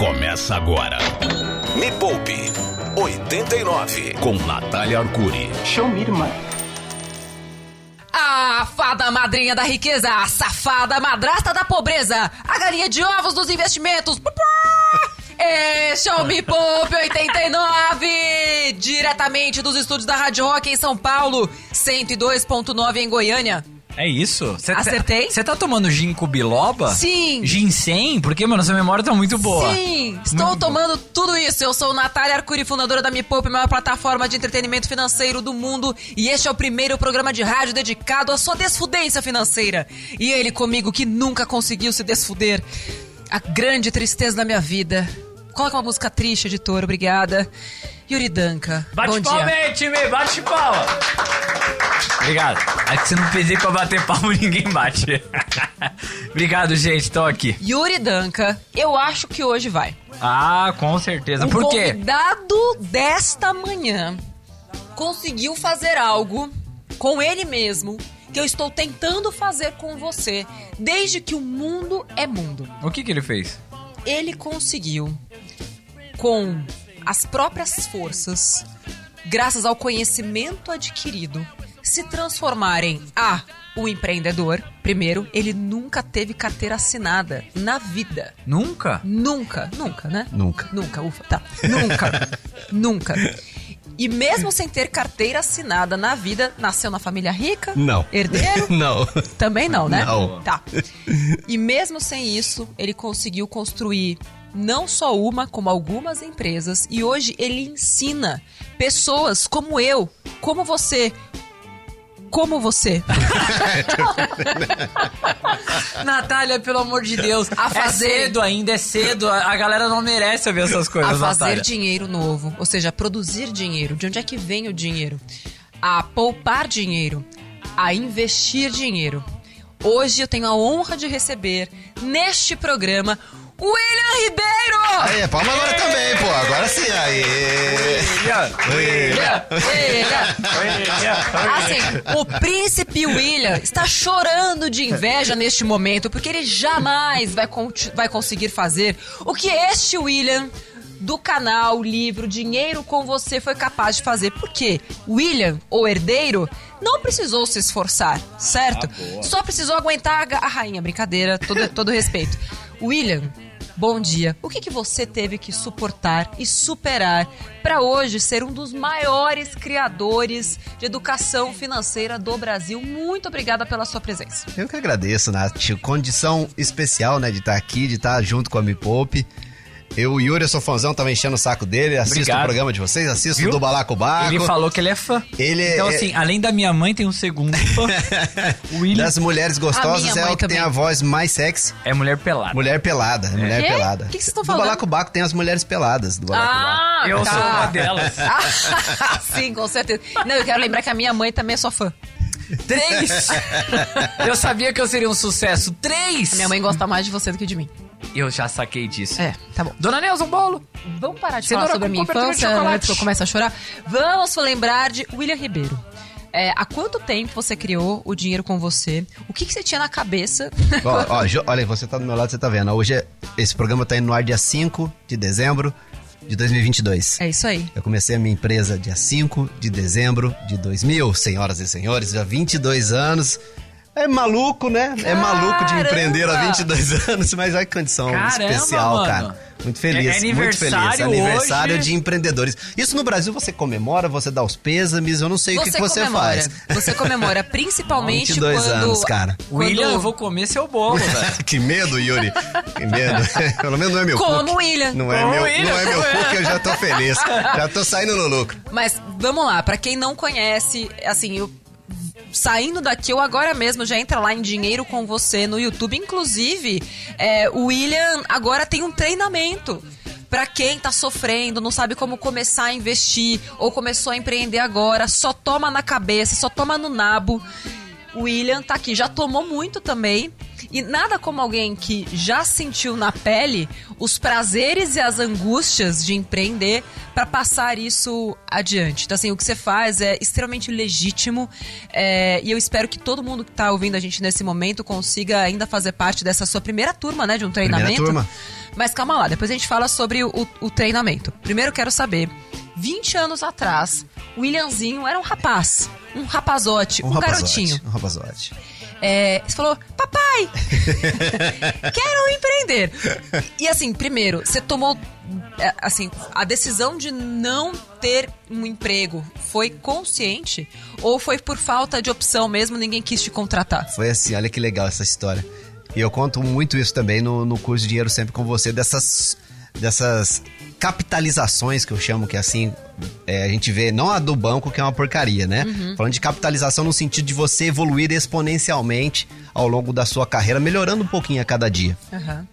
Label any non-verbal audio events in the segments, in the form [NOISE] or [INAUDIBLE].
Começa agora. Me Poupe 89 com Natália Arcuri. Show me, irmã. A fada madrinha da riqueza, a safada madrasta da pobreza, a galinha de ovos dos investimentos. É Show Me Poupe 89, diretamente dos estúdios da Rádio Rock em São Paulo, 102.9 em Goiânia. É isso? Cê Acertei? Você tá tomando ginkgo biloba? Sim. Ginseng? Porque, mano, sua memória tá muito boa. Sim, estou Muito tomando tudo isso. Eu sou Natália Arcuri, fundadora da Me Poupe, maior plataforma de entretenimento financeiro do mundo. E este é o primeiro programa de rádio dedicado à sua desfudência financeira. E ele comigo que nunca conseguiu se desfuder. A grande tristeza da minha vida. Coloca uma música triste, editor, obrigada. Yuri Danca. Bate bom palma dia. aí, time! Bate palma! Obrigado. É que você não pedi pra bater palma [LAUGHS] ninguém bate. Obrigado, gente. Tô aqui. Yuri Danca, eu acho que hoje vai. Ah, com certeza. O Por quê? convidado desta manhã conseguiu fazer algo com ele mesmo que eu estou tentando fazer com você desde que o mundo é mundo. O que que ele fez? Ele conseguiu, com as próprias forças, graças ao conhecimento adquirido, se transformar em A. O empreendedor. Primeiro, ele nunca teve carteira assinada na vida. Nunca? Nunca, nunca, né? Nunca. Nunca, ufa, tá. Nunca, [LAUGHS] nunca. E mesmo sem ter carteira assinada na vida, nasceu na família rica? Não. Herdeiro? [LAUGHS] Não. Também não, né? Não. Tá. E mesmo sem isso, ele conseguiu construir não só uma, como algumas empresas. E hoje ele ensina pessoas como eu, como você. Como você. [LAUGHS] Natália, pelo amor de Deus. A É fazer- cedo ainda, é cedo. A a galera não merece ouvir essas a coisas, fazer Natália. dinheiro novo, ou seja, a produzir dinheiro. De onde é que vem o dinheiro? A poupar dinheiro, a investir dinheiro. Hoje eu tenho a honra de receber neste programa William Ribeiro! Aí, palma agora também, pô. Agora sim, aí. William, William. Assim, o príncipe William está chorando de inveja neste momento, porque ele jamais vai, vai conseguir fazer o que este William do canal, livro Dinheiro com Você foi capaz de fazer. Por quê? William, o herdeiro, não precisou se esforçar, certo? Só precisou aguentar a rainha. Brincadeira, todo, todo respeito. William, Bom dia. O que, que você teve que suportar e superar para hoje ser um dos maiores criadores de educação financeira do Brasil? Muito obrigada pela sua presença. Eu que agradeço, Nath. Condição especial, né, de estar aqui, de estar junto com a Me Poupe. Eu, o Yuri, eu sou fãzão, tava enchendo o saco dele, assisto Obrigado. o programa de vocês, assisto Viu? do Balacobaco. Ele falou que ele é fã. Ele é- então, assim, além da minha mãe, tem um segundo [LAUGHS] fã. William Das mulheres gostosas é o que tem também. a voz mais sexy. é mulher pelada. Mulher pelada, mulher Quê? pelada. O que vocês estão Do falando? Balacobaco tem as mulheres peladas do Balacobaco. Ah, Eu tá. sou uma delas. [LAUGHS] Ah, sim, com certeza. Não, eu quero lembrar que a minha mãe também é sua fã. Três! [LAUGHS] eu sabia que eu seria um sucesso. Três! Minha mãe gosta mais de você do que de mim. Eu já saquei disso. É, tá bom. Dona Neuza, um bolo. Vamos parar de Cenoura falar sobre a minha infância chocolate. antes que eu comece a chorar? Vamos lembrar de William Ribeiro. É, há quanto tempo você criou o dinheiro com você? O que, que você tinha na cabeça? [LAUGHS] Ó, ó, Jo- olha, você tá do meu lado, você tá vendo. Hoje é- esse programa tá indo no ar dia 5 de dezembro de 2022. É isso aí. Eu comecei a minha empresa dia 5 de dezembro de 2000, senhoras e senhores, já 22 anos. É maluco, né? É maluco de Caramba! empreender há 22 [LAUGHS] anos, mas olha que condição Caramba, especial, mano. cara. Muito feliz, É- é muito feliz. aniversário hoje. de empreendedores. Isso no Brasil você comemora, você dá os pêsames, eu não sei o que, que você comemora. faz. Você comemora, principalmente [LAUGHS] 22 quando... anos, cara. quando- William, eu vou comer seu bolo, [LAUGHS] velho. que medo, Yuri. Que medo. Pelo menos não é meu Como cookie. William. Não é Como meu, William, não é meu é? cookie, eu já tô feliz. Já tô saindo no lucro. Mas vamos lá, pra quem não conhece, assim, eu saindo daqui, eu agora mesmo já entra lá em Dinheiro com Você no YouTube. Inclusive, é, o William agora tem um treinamento. Pra quem tá sofrendo, não sabe como começar a investir ou começou a empreender agora, só toma na cabeça, só toma no nabo. O William tá aqui, já tomou muito também. E nada como alguém que já sentiu na pele os prazeres e as angústias de empreender para passar isso adiante. Então, assim, o que você faz é extremamente legítimo é, e eu espero que todo mundo que tá ouvindo a gente nesse momento consiga ainda fazer parte dessa sua primeira turma, né, de um treinamento. Primeira turma. Mas calma lá, depois a gente fala sobre o, o treinamento. Primeiro eu quero saber, 20 anos atrás, o Williamzinho era um rapaz, um rapazote, um, Um rapazote. garotinho. Um rapazote. É, você falou, papai, [LAUGHS] quero empreender. E assim, primeiro, você tomou, é, assim, a decisão de não ter um emprego foi consciente ou foi por falta de opção mesmo, ninguém quis te contratar? Foi assim, olha que legal essa história. E eu conto muito isso também no, no curso Dinheiro Sempre com Você, dessas, dessas capitalizações que eu chamo, que assim, é, a gente vê, não a do banco, que é uma porcaria, né? Falando de capitalização no sentido de você evoluir exponencialmente ao longo da sua carreira, melhorando um pouquinho a cada dia. Aham.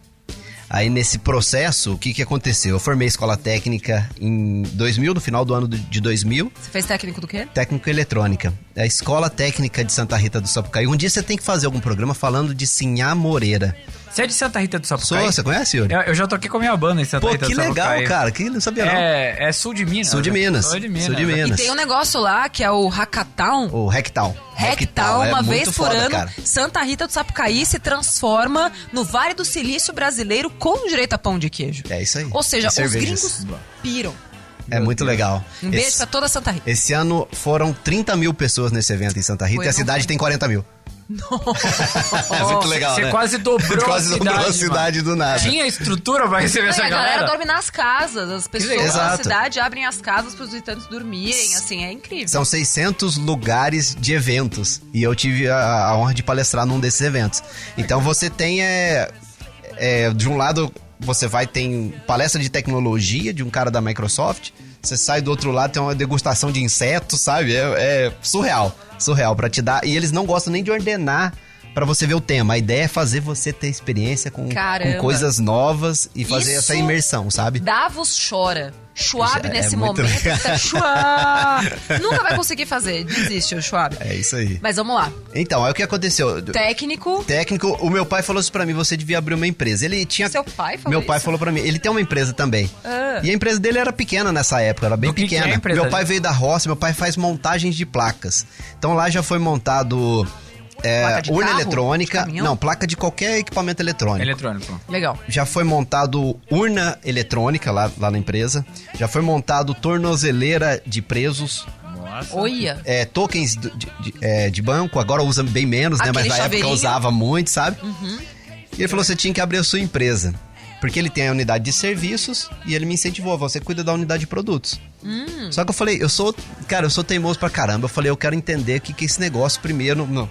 Aí nesse processo, o que, que aconteceu? Eu formei escola técnica em 2000, no final do ano de 2000, Você fez técnico do quê? técnico eletrônica. É a Escola Técnica de Santa Rita do Sapucaí. Um dia você tem que fazer algum programa falando de Sinhá Moreira. Você é de Santa Rita do Sou, Sapucaí? você conhece, Yuri? Eu, eu já toquei com a minha banda em Santa Pô, Rita que do legal, Sapucaí. cara. Que não sabia não. É, é sul de Minas. Sul de? Minas. Sul de Minas. Sul de E Minas. tem um negócio lá que é o Hackathon. O Rectal. Rectal, é uma muito vez por foda, ano, cara. Santa Rita do Sapucaí se transforma no Vale do Silício brasileiro com direito a pão de queijo. É isso aí. Ou seja, E os cervejas. gringos piram. É muito legal. Um beijo Esse, pra toda Santa Rita. esse ano foram 30 mil pessoas nesse evento em Santa Rita Foi, e a cidade tem 40 mil. [LAUGHS] é muito legal, Você né? quase dobrou quase a dobrou cidade, a cidade do nada. Tinha estrutura pra receber Não, essa a galera galera? dorme nas casas, as pessoas legal. da Exato. cidade abrem as casas para os visitantes dormirem, assim, é incrível. São 600 lugares de eventos. E eu tive a, a honra de palestrar num desses eventos. Então você tem, é, é, de um lado, você vai ter palestra de tecnologia de um cara da Microsoft. Você sai do outro lado, tem uma degustação de insetos, sabe? É, é surreal. Surreal pra te dar. E eles não gostam nem de ordenar pra você ver o tema. A ideia é fazer você ter experiência com, com coisas novas e fazer Isso essa imersão, sabe? Davos chora. Schwab É nesse muito momento legal. [LAUGHS] [LAUGHS] Schwab. Nunca vai conseguir fazer. Desiste, o Schwab. É isso aí. Mas vamos lá. Então, aí o que aconteceu? Técnico. técnico, o meu pai falou isso pra mim, você devia abrir uma empresa. Ele tinha Seu pai falou Meu pai isso? falou pra mim, ele tem uma empresa também. Ah. E a empresa dele era pequena nessa época, era bem Do que que é pequena. a empresa meu pai dele? veio da roça, meu pai faz montagens de placas. Então lá já foi montado é, Placa de urna carro? eletrônica, não, placa de qualquer equipamento eletrônico. Eletrônico. Legal. Já foi montado urna eletrônica lá, lá na empresa. Já foi montado tornozeleira de presos. Nossa. Olha. É, tokens de, de- de- é, de banco, agora usa bem menos, né? Mas Aquele na época chaveirinho. usava muito, sabe? Uhum. E ele falou: você tinha que abrir a sua empresa. Porque ele tem a unidade de serviços e ele me incentivou, você cuida da unidade de produtos. Hum. Só que eu falei, eu sou, cara, eu sou teimoso pra caramba. Eu falei, eu quero entender o que, que é esse negócio primeiro. Não,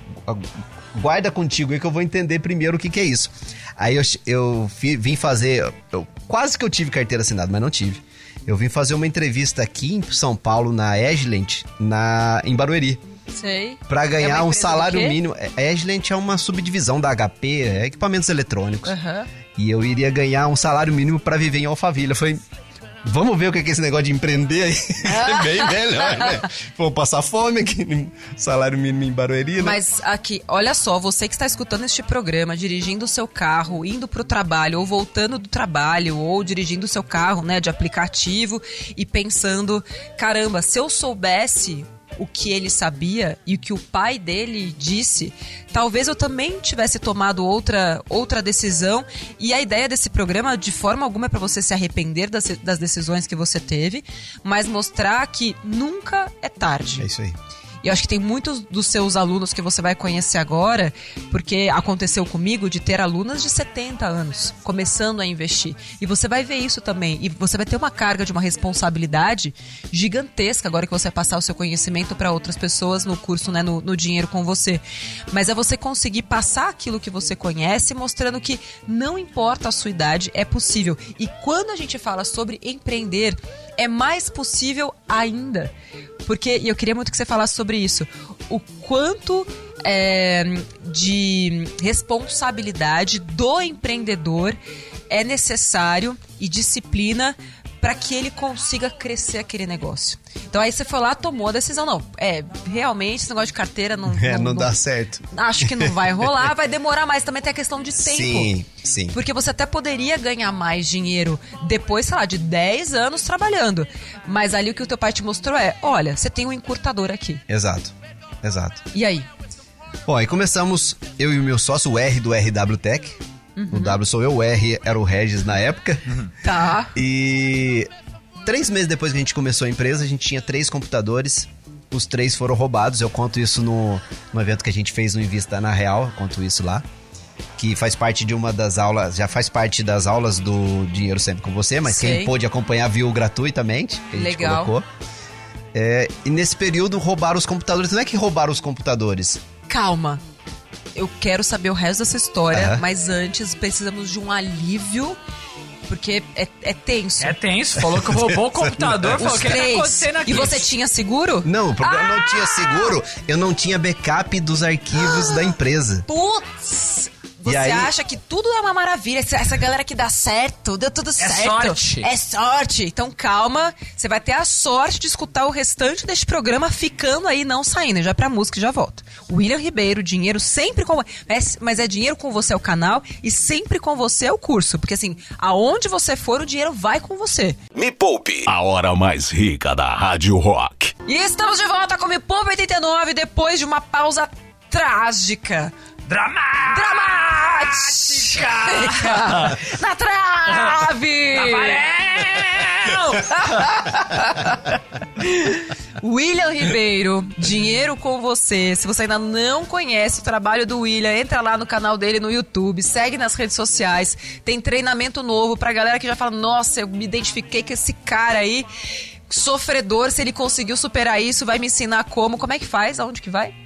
guarda contigo aí que eu vou entender primeiro o que, que é isso. Aí eu, eu fi- vim fazer. eu- quase que eu tive carteira assinada, mas não tive. Eu vim fazer uma entrevista aqui em São Paulo, na Edgeland, na, em Barueri. Sei. Pra É ganhar uma um salário mínimo. A Edgeland é uma subdivisão da HP, é equipamentos eletrônicos. Aham. E eu iria ganhar um salário mínimo pra viver em Alphaville. Eu falei, vamos ver o que é esse negócio de empreender aí. é [LAUGHS] bem melhor, né? Vou passar fome aqui, salário mínimo em Barueri, né? Mas aqui, olha só, você que está escutando este programa, dirigindo o seu carro, indo pro trabalho, ou voltando do trabalho, ou dirigindo o seu carro, né, de aplicativo, e pensando, caramba, se eu soubesse o que ele sabia e o que o pai dele disse, talvez eu também tivesse tomado outra, outra decisão. E a ideia desse programa, de forma alguma, é para você se arrepender das, das decisões que você teve, mas mostrar que nunca é tarde. É isso aí. E eu acho que tem muitos dos seus alunos que você vai conhecer agora, porque aconteceu comigo de ter alunas de 70 anos começando a investir. E você vai ver isso também. E você vai ter uma carga de uma responsabilidade gigantesca agora que você vai passar o seu conhecimento para outras pessoas no curso, né, no, no dinheiro com você. Mas é você conseguir passar aquilo que você conhece, mostrando que não importa a sua idade, é possível. E quando a gente fala sobre empreender, é mais possível ainda. Porque, e eu queria muito que você falasse sobre isso, o quanto é, de responsabilidade do empreendedor é necessário e disciplina para que ele consiga crescer aquele negócio. Então aí você foi lá, tomou a decisão, não, é, realmente esse negócio de carteira não [LAUGHS] É, não dá certo. Acho que não vai rolar, vai demorar mais, também tem a questão de tempo. Sim, sim. Porque você até poderia ganhar mais dinheiro depois, sei lá, de 10 anos trabalhando. Mas ali o que o teu pai te mostrou é, olha, você tem um encurtador aqui. Exato, exato. E aí? Bom, aí começamos, eu e o meu sócio, o R do RW Tech. O W sou eu, o R era o Regis na época. Tá. E três meses depois que a gente começou a empresa, a gente tinha três computadores. Os três foram roubados. Eu conto isso no, no evento que a gente fez no Invista na Real. Eu conto isso lá. Que faz parte de uma das aulas, já faz parte das aulas do Dinheiro Sempre com Você, mas Sei. quem pôde acompanhar viu gratuitamente, que a gente Legal. colocou. É, e nesse período roubaram os computadores. Não é que roubaram os computadores. Calma. Eu quero saber o resto dessa história, Aham. mas antes precisamos de um alívio, porque é, é tenso. É tenso, falou que roubou o computador, falou que três. acontecendo aqui. E você tinha seguro? Não, o problema Ah! não tinha seguro, eu não tinha backup dos arquivos da empresa. Putz! Você aí- acha que tudo é uma maravilha, essa, essa galera que dá certo, deu tudo certo. sorte. É sorte. Então calma, você vai ter a sorte de escutar o restante deste programa ficando aí, não saindo. Já pra música e já volto. William Ribeiro, dinheiro sempre com. Mas, mas é dinheiro com você é o canal e sempre com você é o curso. Porque assim, aonde você for, o dinheiro vai com você. Me Poupe, a hora mais rica da Rádio Rock. E estamos de volta com o Me Poupa 89 depois de uma pausa trágica. Dramática! Na trave! William Ribeiro, dinheiro com você. Se você ainda não conhece o trabalho do William, entra lá no canal dele no YouTube, segue nas redes sociais. Tem treinamento novo pra galera que já fala: Nossa, eu me identifiquei com esse cara aí. Sofredor, se ele conseguiu superar isso, vai me ensinar como. Como é que faz? Aonde que vai?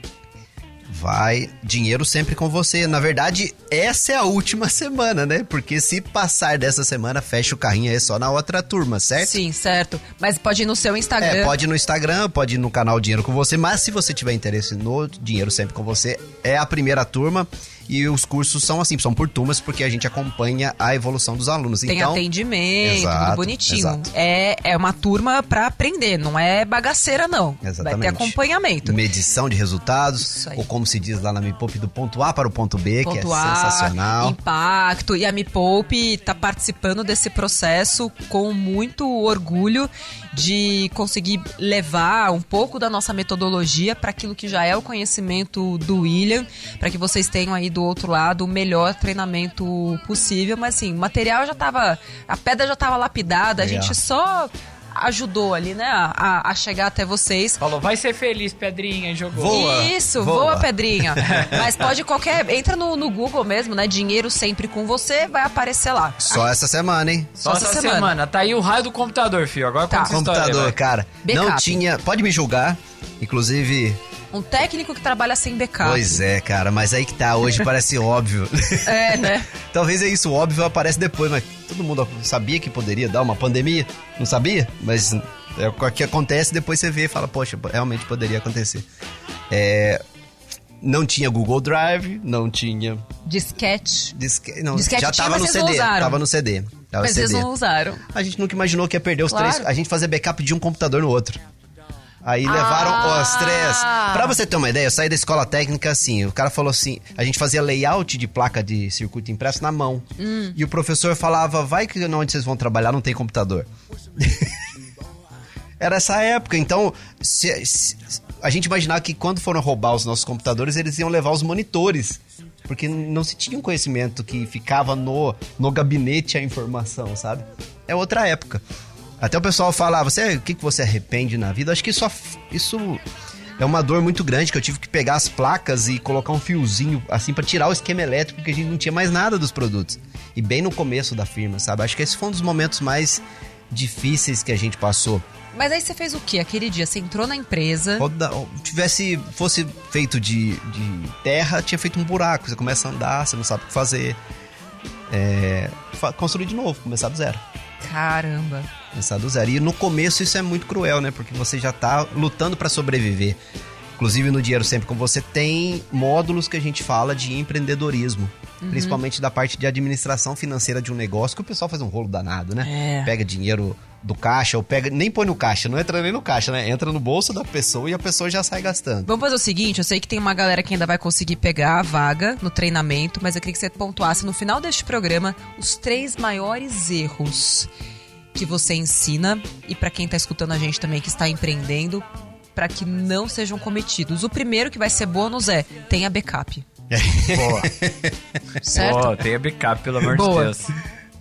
Vai dinheiro sempre com você. Na verdade, essa é a última [LAUGHS] semana, né? Porque se passar dessa semana, fecha o carrinho aí só na outra turma, certo? Sim, certo. Mas pode ir no seu Instagram. É, pode ir no Instagram, pode ir no canal Dinheiro com Você, mas se você tiver interesse no Dinheiro Sempre com Você, é a primeira turma e os cursos são assim, são por turmas, porque a gente acompanha a evolução dos alunos. Tem então, atendimento, Exato, tudo bonitinho. exato. É, é uma turma pra aprender, não é bagaceira, não. Exatamente. Vai ter acompanhamento. medição de resultados, ou como se diz lá na Me Poupe, do ponto A para o ponto B, que é Pontuar, sensacional. impacto. E a Me Poupe tá participando desse processo com muito orgulho de conseguir levar um pouco da nossa metodologia para aquilo que já é o conhecimento do William, para que vocês tenham aí do outro lado o melhor treinamento possível. Mas assim, o material já tava. A pedra já tava lapidada, a Legal. gente só ajudou ali, né, a, a chegar até vocês. Falou, vai ser feliz, Pedrinha, e jogou. Voa, Isso, voa, voa. pedrinha. [LAUGHS] Mas pode qualquer. Entra no, no Google mesmo, né? Dinheiro sempre com você, vai aparecer lá. Só essa semana, hein? Só essa semana. Tá aí o raio do computador, filho. Agora Tá. conta essa história, Computador, vai. cara. Backup. Não tinha. Pode me julgar. Inclusive, Um técnico que trabalha sem backup. pois é, cara, mas aí que tá, hoje [LAUGHS] parece óbvio. É, né? [LAUGHS] Talvez é isso, o óbvio aparece depois, mas todo mundo sabia que poderia dar uma pandemia? Não sabia? Mas é o que acontece, depois você vê e fala, poxa, realmente poderia acontecer. É, não tinha Google Drive, não tinha. Disquete. Disque, não, Disquete já tinha, tava mas no CD. Tava no CD. Tava Mas eles CD. não usaram. A gente nunca imaginou que ia perder os Claro. três. A gente fazia backup de um computador no outro. Aí levaram Ah. os três. Pra você ter uma ideia, eu saí da escola técnica assim. O cara falou assim: a gente fazia layout de placa de circuito impresso na mão. Hum. E o professor falava: vai que onde vocês vão trabalhar não tem computador. [LAUGHS] Era essa época, então se- se- a gente imaginava que quando foram roubar os nossos computadores, eles iam levar os monitores. Porque não se tinha um conhecimento que ficava no, no gabinete a informação, sabe? É outra época. Até o pessoal fala, ah, você, o que, que você arrepende na vida? Acho que isso, af- isso é uma dor muito grande, que eu tive que pegar as placas e colocar um fiozinho, assim, pra tirar o esquema elétrico, porque a gente não tinha mais nada dos produtos. E bem no começo da firma, sabe? Acho que esse foi um dos momentos mais difíceis que a gente passou. Mas aí você fez o quê? Aquele dia, você entrou na empresa. Roda- tivesse, fosse feito de, de terra, tinha feito um buraco. Você começa a andar, você não sabe o que fazer. É, construir de novo, começar do zero. Caramba. Começar do zero. E no começo isso é muito cruel, né? Porque você já tá lutando para sobreviver. Inclusive no Dinheiro Sempre com Você tem módulos que a gente fala de empreendedorismo. principalmente da parte de administração financeira de um negócio, que o pessoal faz um rolo danado, né? É. Pega dinheiro do caixa, ou pega. Nem põe no caixa, não entra nem no caixa, né? Entra no bolso da pessoa e a pessoa já sai gastando. Vamos fazer o seguinte, eu sei que tem uma galera que ainda vai conseguir pegar a vaga no treinamento, mas eu queria que você pontuasse no final deste programa os três maiores erros que você ensina e pra quem tá escutando a gente também que está empreendendo, pra que não sejam cometidos. O primeiro que vai ser bônus é tenha backup, [LAUGHS] Boa. certo? Boa, tenha backup, pelo amor Boa. de Deus.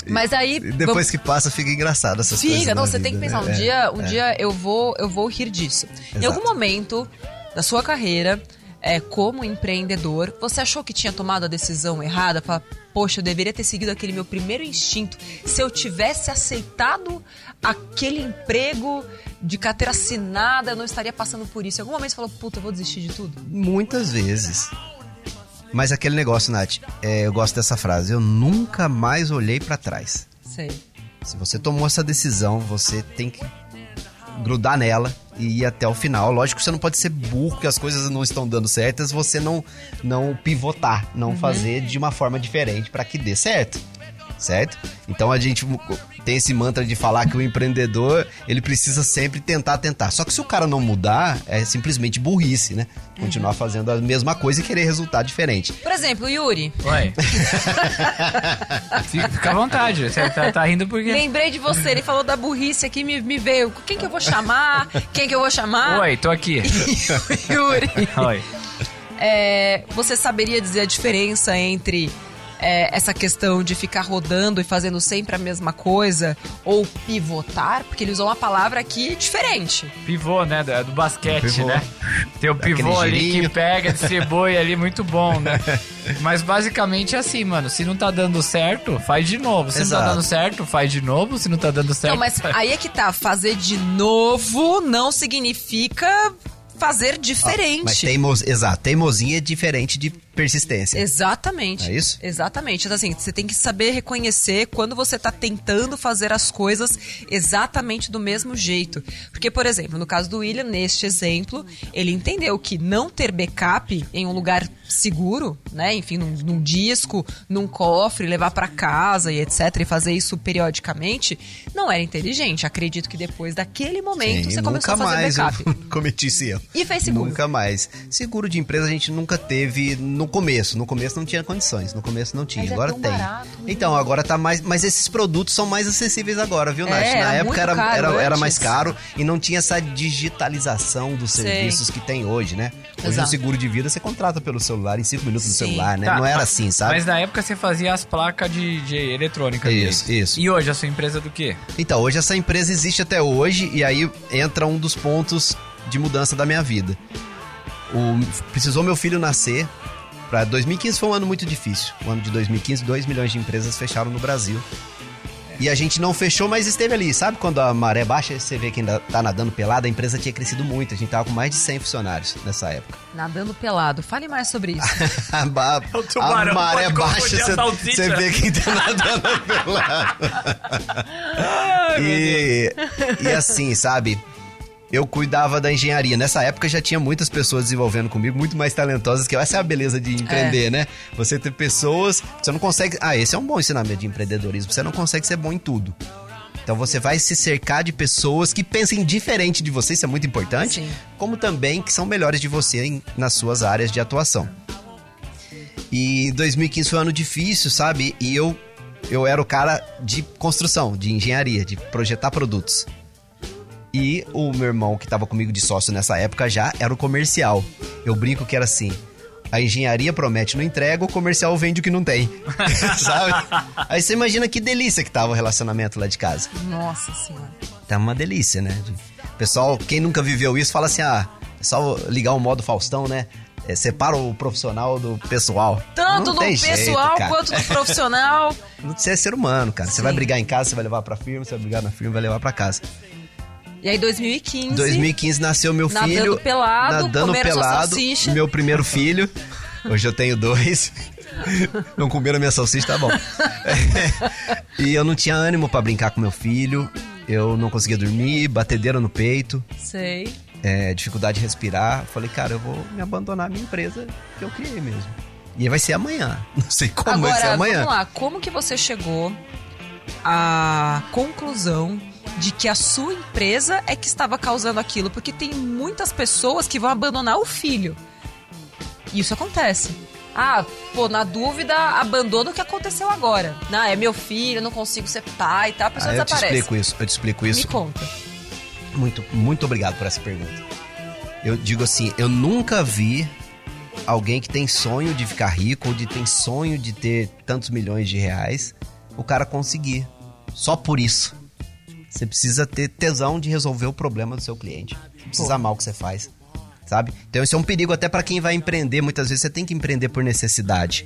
Mas aí E Depois vamos- que passa, fica engraçado essas coisas. Fica, não, você tem que vida, pensar, um né? dia, um É, é. dia eu vou, eu vou rir disso. Em Exato. algum momento da sua carreira, é, como empreendedor, você achou que tinha tomado a decisão errada? Fala, poxa, eu deveria ter seguido aquele meu primeiro instinto. Se eu tivesse aceitado aquele emprego de carteira assinada, eu não estaria passando por isso. Em algum momento você falou, puta, eu vou desistir de tudo? Muitas vezes. Mas aquele negócio, Nath, é, eu gosto dessa frase. Eu nunca mais olhei pra trás. Sei. Se você tomou essa decisão, você tem que grudar nela e ir até o final. Lógico que você não pode ser burro, que as coisas não estão dando certas, você não não pivotar, não fazer de uma forma diferente para que dê certo. Certo? Então a gente tem esse mantra de falar que o empreendedor, ele precisa sempre tentar, tentar. Só que se o cara não mudar, é simplesmente burrice, né? Continuar fazendo a mesma coisa e querer resultado diferente. Por exemplo, Yuri, Oi. fica, [LAUGHS] fica à vontade. Você tá, tá rindo porque. lembrei de você, ele falou da burrice aqui, me, me veio. Quem que eu vou chamar? Quem que eu vou chamar? Oi, tô aqui. [LAUGHS] Yuri. Oi. É, você saberia dizer a diferença entre é, essa questão de ficar rodando e fazendo sempre a mesma coisa ou pivotar? Porque ele usou uma palavra aqui diferente. Pivô, né? Do, do basquete, né? Tem o pivô ali girinho. que pega, distribui ali, muito bom, né? [LAUGHS] Mas basicamente é assim, mano. Se não tá dando certo, faz de novo. Se não Exato. tá dando certo, faz de novo. Se não tá dando certo. Não, mas aí é que tá. Fazer de novo não significa fazer diferente. Mas teimos, exato, teimosia é diferente de persistência. Exatamente. É isso? Exatamente. Então, assim, você tem que saber reconhecer quando você tá tentando fazer as coisas exatamente do mesmo jeito. Porque, por exemplo, no caso do William, neste exemplo, ele entendeu que não ter backup em um lugar seguro, né? Enfim, num, num disco, num cofre, levar pra casa e etc. E fazer isso periodicamente, não era inteligente. Acredito que depois daquele momento Sim, você começou a fazer mais backup. eu [LAUGHS] cometi esse erro. E fez seguro. Nunca mais. Seguro de empresa a gente nunca teve no começo. No começo não tinha condições. No começo não tinha. Mas é agora tão tem. barato, né? então, agora tá mais. Mas esses produtos são mais acessíveis agora, viu, É, Nath? Na era época era, era, era mais caro e não tinha essa digitalização dos Sei. serviços que tem hoje, né? Hoje Exato. o seguro de vida você contrata pelo celular em cinco minutos no Sim. celular, né? Tá, não era mas- assim, sabe? Mas na época você fazia as placas de, de eletrônica. Isso, deles. isso. E hoje a sua empresa é do quê? Então, hoje essa empresa existe até hoje e aí entra um dos pontos de mudança da minha vida. O, precisou meu filho nascer. Para 2015 foi um ano muito difícil. O ano de 2015, 2 milhões de empresas fecharam no Brasil. E a gente não fechou, mas esteve ali. Sabe quando a maré baixa, você vê que ainda tá nadando pelado? A empresa tinha crescido muito. A gente tava com mais de 100 funcionários nessa época. Nadando pelado. Fale mais sobre isso. [LAUGHS] A, É tubarão, a maré baixa, a você- você vê quem tá nadando [LAUGHS] pelado. e, e assim, sabe? Eu cuidava da engenharia. Nessa época já tinha muitas pessoas desenvolvendo comigo, muito mais talentosas, que essa é a beleza de empreender, né? Você ter pessoas. Você não consegue. Ah, esse é um bom ensinamento de empreendedorismo. Você não consegue ser bom em tudo. Então você vai se cercar de pessoas que pensem diferente de você, isso é muito importante. Sim. Como também que são melhores de você em- nas suas áreas de atuação. E 2015 foi um ano difícil, sabe? E eu, eu era o cara de construção, de engenharia, de projetar produtos. E o meu irmão, que tava comigo de sócio nessa época já, era o comercial. Eu brinco que era assim. A engenharia promete, não entrega, o comercial vende o que não tem. [LAUGHS] sabe? Aí você imagina que delícia que tava o relacionamento lá de casa. Nossa senhora. Tá uma delícia, né? Pessoal, quem nunca viveu isso, fala assim: ah, é só ligar o modo Faustão, né? É, separa o profissional do pessoal. Tanto do pessoal jeito, quanto do profissional. [LAUGHS] Você é ser humano, cara. Você Sim. vai brigar em casa, você vai levar pra firma, você vai brigar na firma, vai levar pra casa. E aí, 2015. 2015 nasceu meu Nadando filho. pelado, nadando comeram sua pelado. Meu primeiro filho. Hoje eu tenho dois. Não comeram minha salsicha, tá bom. [LAUGHS] e eu não tinha ânimo pra brincar com meu filho. Eu não conseguia dormir, batedeira no peito, Sei. é, dificuldade de respirar. Falei, cara, eu vou me abandonar a minha empresa que eu criei mesmo. E vai ser amanhã. [LAUGHS] Não sei como vai ser Agora, amanhã. vamos lá. Como que você chegou à conclusão de que a sua empresa é que estava causando aquilo? Porque tem muitas pessoas que vão abandonar o filho. E isso acontece. Ah, pô, na dúvida, abandona o que aconteceu agora. Não, é meu filho, eu não consigo ser pai e tal. A pessoa Ah, eu te desaparece. explico isso, eu te explico isso. Me conta. Muito, muito obrigado por essa pergunta. Eu digo assim, eu nunca vi alguém que tem sonho de ficar rico ou de tem sonho de ter tantos milhões de reais, o cara conseguir. Só por isso. Você precisa ter tesão de resolver o problema do seu cliente. Você precisa amar o que você faz. Sabe? Então isso é um perigo até para quem vai empreender. Muitas vezes você tem que empreender por necessidade.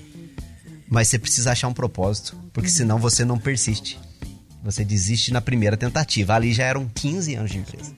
Mas você precisa achar um propósito, porque senão você não persiste. Você desiste na primeira tentativa. Ali já eram 15 anos de empresa.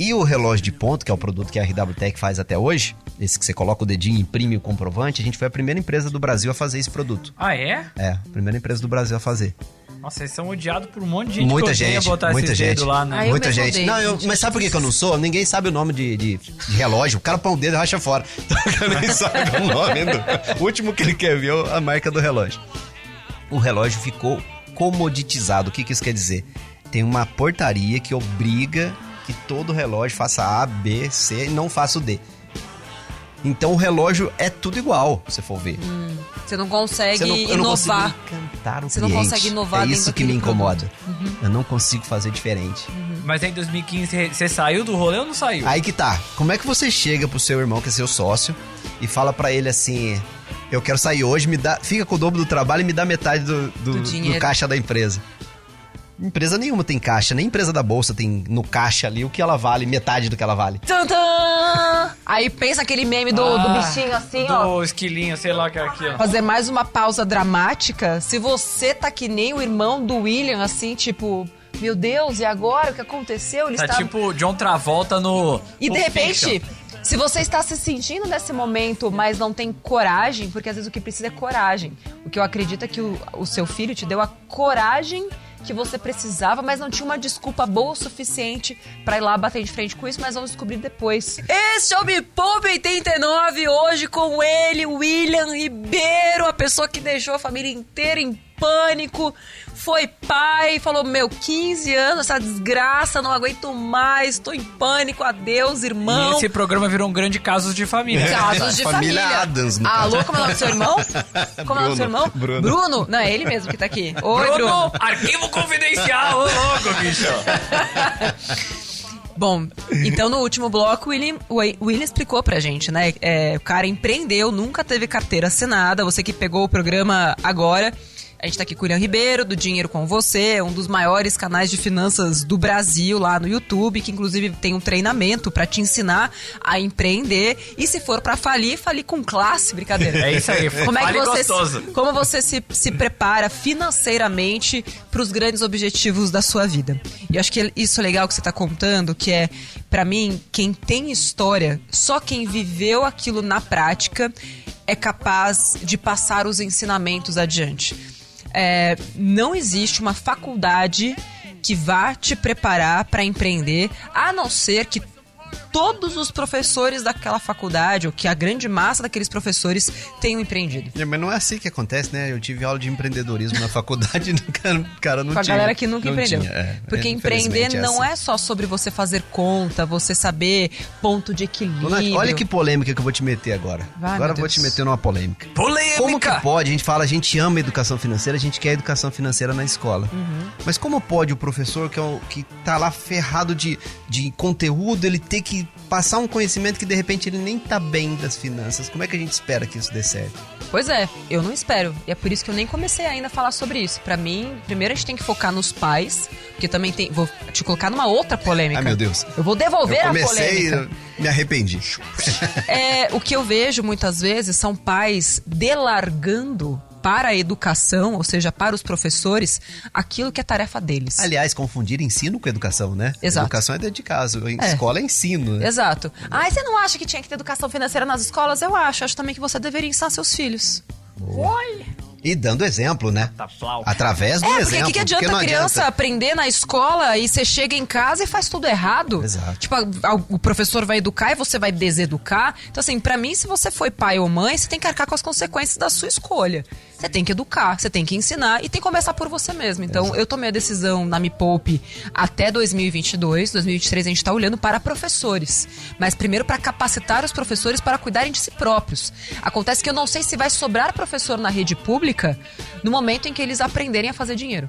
E o relógio de ponto, que é o produto que a RW Tech faz até hoje, esse que você coloca o dedinho e imprime o comprovante, a gente foi a primeira empresa do Brasil a fazer esse produto. Ah, é? É, a primeira empresa do Brasil a fazer. Nossa, eles são odiados por um monte de gente muita gente, botar muita gente. lá, né? Eu muita gente. odeio, Não, eu- gente. mas sabe por que, que eu não sou? Ninguém sabe o nome de, de- de relógio. O cara põe o dedo e racha fora. [LAUGHS] Então, nem [LAUGHS] sabe o nome. do- O último que ele quer ver é a marca do relógio. O relógio ficou comoditizado. O que, que isso quer dizer? Tem uma portaria que obriga que todo relógio faça A, B, C e não faça o D. Então o relógio é tudo igual, se for ver. Você não consegue Você não- não inovar. encantar o Você não cliente. consegue inovar É isso que me incomoda. Uhum. Eu não consigo fazer diferente. Mas em 2015 você saiu do rolê ou não saiu? Aí que tá. Como é que você chega pro seu irmão, que é seu sócio, e fala pra ele assim: Eu quero sair hoje, me dá, fica com o dobro do trabalho e me dá metade do, do, Do do caixa da empresa. Empresa nenhuma tem caixa, nem empresa da bolsa tem no caixa ali o que ela vale, metade do que ela vale. Tantã! Aí pensa aquele meme do, do Ah, bichinho assim, do ó. esquilinho, sei lá o que é aqui, ó. Fazer mais uma pausa dramática. Se você tá que nem o irmão do William, assim, tipo, meu Deus, e agora? O que aconteceu? Ele Tá está... tipo John Travolta no. E de repente, Fiction. se você está se sentindo nesse momento, mas não tem coragem, porque às vezes o que precisa é coragem. O que eu acredito é que o, o seu filho te deu a coragem que você precisava, mas não tinha uma desculpa boa o suficiente pra ir lá bater de frente com isso, mas vamos descobrir depois. Esse é o Me Poupe 89, hoje com ele, William Ribeiro, a pessoa que deixou a família inteira em pânico, foi pai, falou, meu, 15 anos, essa desgraça, não aguento mais, tô em pânico, adeus, E irmão. esse programa virou um grande caso de família. Casos de Família família. Adams, no Alô, caso. como é o nome do seu irmão? [LAUGHS] Como é o nome do seu irmão? Bruno. Não, é ele mesmo que tá aqui. Oi, Bruno. arquivo confidencial, ô louco, bicho. [LAUGHS] Bom, então no último bloco, o William, o William explicou pra gente, né? É, o cara empreendeu, nunca teve carteira assinada. Você que pegou o programa agora. A gente tá aqui com o William Ribeiro, do Dinheiro com Você, um dos maiores canais de finanças do Brasil lá no YouTube, que inclusive tem um treinamento pra te ensinar a empreender. E se for pra falir, falir com classe, brincadeira. É isso aí, Como é que você, gostoso. como você se, se prepara financeiramente para os grandes objetivos da sua vida. E eu acho que isso é legal que você está contando, que é, para mim, quem tem história, só quem viveu aquilo na prática é capaz de passar os ensinamentos adiante. É, não existe uma faculdade que vá te preparar para empreender, a não ser que todos os professores daquela faculdade, ou que a grande massa daqueles professores tenham empreendido. É, Mas não é assim que acontece, né? Eu tive aula de empreendedorismo na faculdade [LAUGHS] e o cara, não com a tinha. galera que nunca não empreendeu. tinha, é. Porque É, empreender é não assim. é só sobre você fazer conta, você saber ponto de equilíbrio. Dona, olha que polêmica que eu vou te meter agora. Vai, agora eu vou te meter numa polêmica. Polêmica! Como que pode? A gente fala, a gente ama educação financeira, a gente quer educação financeira na escola. Uhum. Mas como pode o professor que, é o, que tá lá ferrado de, de conteúdo, ele ter que passar um conhecimento que de repente ele nem tá bem das finanças? Como é que a gente espera que isso dê certo? Pois é, eu não espero. E é por isso que eu nem comecei ainda a falar sobre isso. Pra mim, primeiro a gente tem que focar nos pais, porque também tem. Vou te colocar numa outra polêmica. Ai, meu Deus. Eu vou devolver eu a comecei e polêmica. eu me arrependi. É, o que eu vejo muitas vezes são pais delargando para a educação, ou seja, para os professores, aquilo que é tarefa deles. Aliás, confundir ensino com educação, né? Exato. Educação é dentro de casa, É. escola é ensino, né? Exato. Ah, e você não acha que tinha que ter educação financeira nas escolas? Eu acho. Acho também que você deveria ensinar seus filhos. Olha! E dando exemplo, né? Tá. Através do É, porque exemplo. o que, adianta porque a criança aprender na escola e você chega em casa e faz tudo errado? Exato. Tipo, o professor vai educar e você vai deseducar. Então, assim, pra mim, se você foi pai ou mãe, você tem que arcar com as consequências da sua escolha. Você tem que educar, você tem que ensinar e tem que começar por você mesmo. Então, eu tomei a decisão na Me Poupe até 2022. 2023 a gente tá olhando para professores. Mas primeiro para capacitar os professores para cuidarem de si próprios. Acontece que eu não sei se vai sobrar professor na rede pública no momento em que eles aprenderem a fazer dinheiro.